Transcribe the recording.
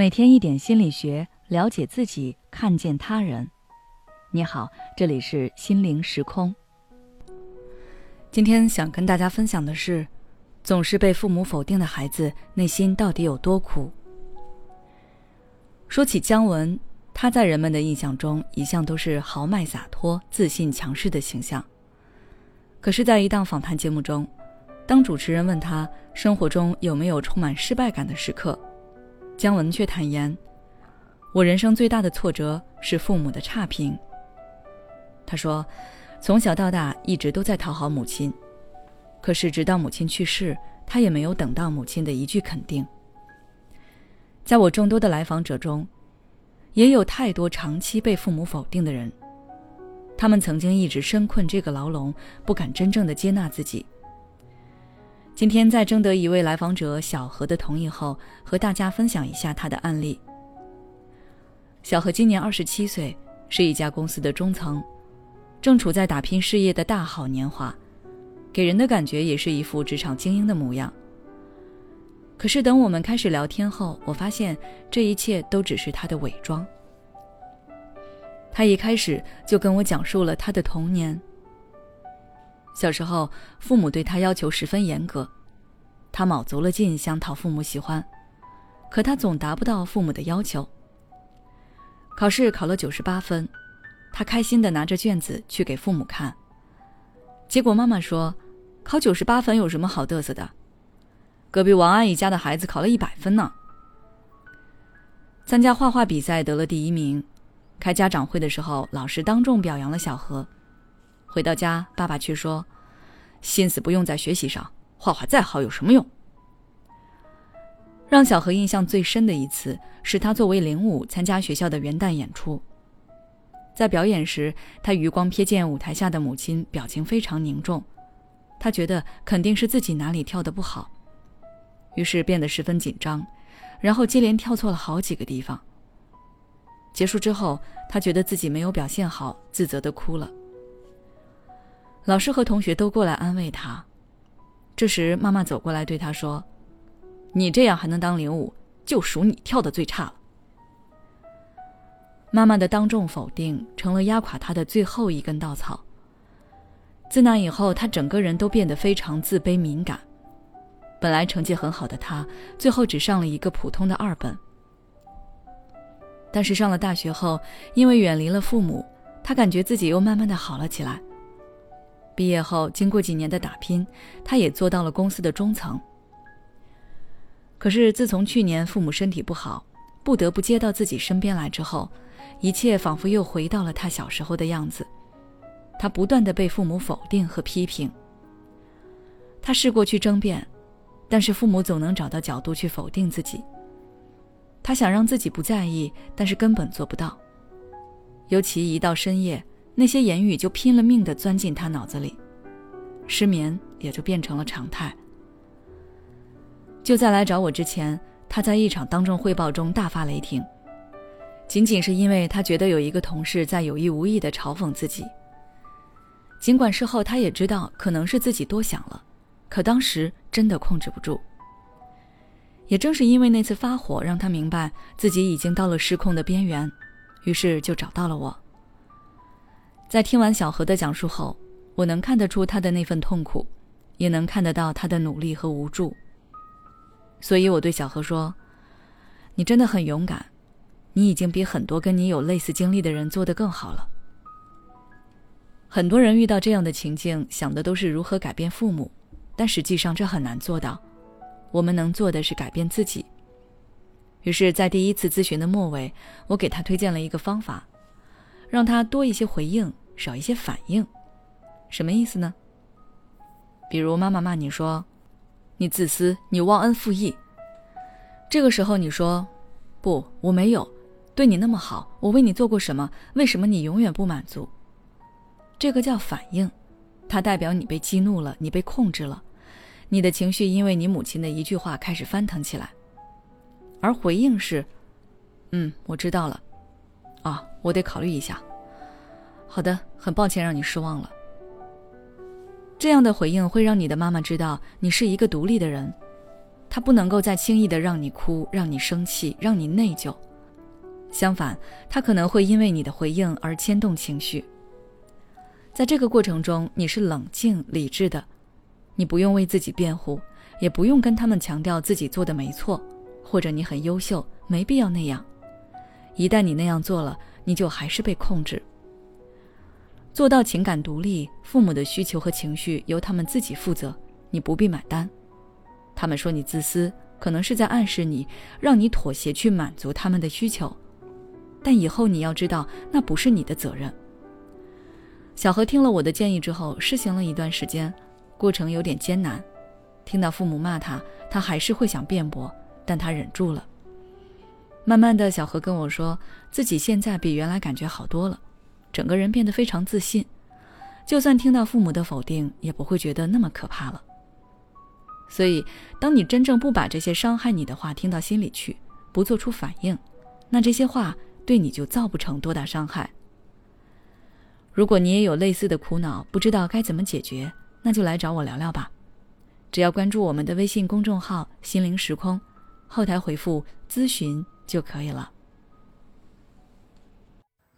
每天一点心理学，了解自己，看见他人。你好，这里是心灵时空。今天想跟大家分享的是，总是被父母否定的孩子内心到底有多苦？说起姜文，他在人们的印象中一向都是豪迈洒脱、自信强势的形象。可是，在一档访谈节目中，当主持人问他生活中有没有充满失败感的时刻？姜文却坦言：“我人生最大的挫折是父母的差评。”他说：“从小到大一直都在讨好母亲，可是直到母亲去世，他也没有等到母亲的一句肯定。”在我众多的来访者中，也有太多长期被父母否定的人，他们曾经一直深困这个牢笼，不敢真正的接纳自己。今天在征得一位来访者小何的同意后，和大家分享一下他的案例。小何今年二十七岁，是一家公司的中层，正处在打拼事业的大好年华，给人的感觉也是一副职场精英的模样。可是等我们开始聊天后，我发现这一切都只是他的伪装。他一开始就跟我讲述了他的童年。小时候，父母对他要求十分严格，他卯足了劲想讨父母喜欢，可他总达不到父母的要求。考试考了九十八分，他开心的拿着卷子去给父母看，结果妈妈说：“考九十八分有什么好嘚瑟的？隔壁王阿姨家的孩子考了一百分呢。”参加画画比赛得了第一名，开家长会的时候，老师当众表扬了小何。回到家，爸爸却说：“心思不用在学习上，画画再好有什么用？”让小何印象最深的一次，是他作为领舞参加学校的元旦演出。在表演时，他余光瞥见舞台下的母亲，表情非常凝重。他觉得肯定是自己哪里跳得不好，于是变得十分紧张，然后接连跳错了好几个地方。结束之后，他觉得自己没有表现好，自责的哭了。老师和同学都过来安慰他，这时妈妈走过来对他说：“你这样还能当领舞，就属你跳的最差了。”妈妈的当众否定成了压垮他的最后一根稻草。自那以后，他整个人都变得非常自卑敏感。本来成绩很好的他，最后只上了一个普通的二本。但是上了大学后，因为远离了父母，他感觉自己又慢慢的好了起来。毕业后，经过几年的打拼，他也做到了公司的中层。可是自从去年父母身体不好，不得不接到自己身边来之后，一切仿佛又回到了他小时候的样子。他不断的被父母否定和批评。他试过去争辩，但是父母总能找到角度去否定自己。他想让自己不在意，但是根本做不到。尤其一到深夜。那些言语就拼了命的钻进他脑子里，失眠也就变成了常态。就在来找我之前，他在一场当众汇报中大发雷霆，仅仅是因为他觉得有一个同事在有意无意的嘲讽自己。尽管事后他也知道可能是自己多想了，可当时真的控制不住。也正是因为那次发火，让他明白自己已经到了失控的边缘，于是就找到了我。在听完小何的讲述后，我能看得出他的那份痛苦，也能看得到他的努力和无助。所以我对小何说：“你真的很勇敢，你已经比很多跟你有类似经历的人做得更好了。”很多人遇到这样的情境，想的都是如何改变父母，但实际上这很难做到。我们能做的是改变自己。于是，在第一次咨询的末尾，我给他推荐了一个方法，让他多一些回应。少一些反应，什么意思呢？比如妈妈骂你说：“你自私，你忘恩负义。”这个时候你说：“不，我没有，对你那么好，我为你做过什么？为什么你永远不满足？”这个叫反应，它代表你被激怒了，你被控制了，你的情绪因为你母亲的一句话开始翻腾起来。而回应是：“嗯，我知道了，啊，我得考虑一下。”好的，很抱歉让你失望了。这样的回应会让你的妈妈知道你是一个独立的人，她不能够再轻易的让你哭，让你生气，让你内疚。相反，她可能会因为你的回应而牵动情绪。在这个过程中，你是冷静理智的，你不用为自己辩护，也不用跟他们强调自己做的没错，或者你很优秀，没必要那样。一旦你那样做了，你就还是被控制。做到情感独立，父母的需求和情绪由他们自己负责，你不必买单。他们说你自私，可能是在暗示你，让你妥协去满足他们的需求。但以后你要知道，那不是你的责任。小何听了我的建议之后，试行了一段时间，过程有点艰难。听到父母骂他，他还是会想辩驳，但他忍住了。慢慢的小何跟我说，自己现在比原来感觉好多了，整个人变得非常自信，就算听到父母的否定，也不会觉得那么可怕了。所以，当你真正不把这些伤害你的话听到心里去，不做出反应，那这些话对你就造不成多大伤害。如果你也有类似的苦恼，不知道该怎么解决，那就来找我聊聊吧。只要关注我们的微信公众号“心灵时空”，后台回复“咨询”就可以了。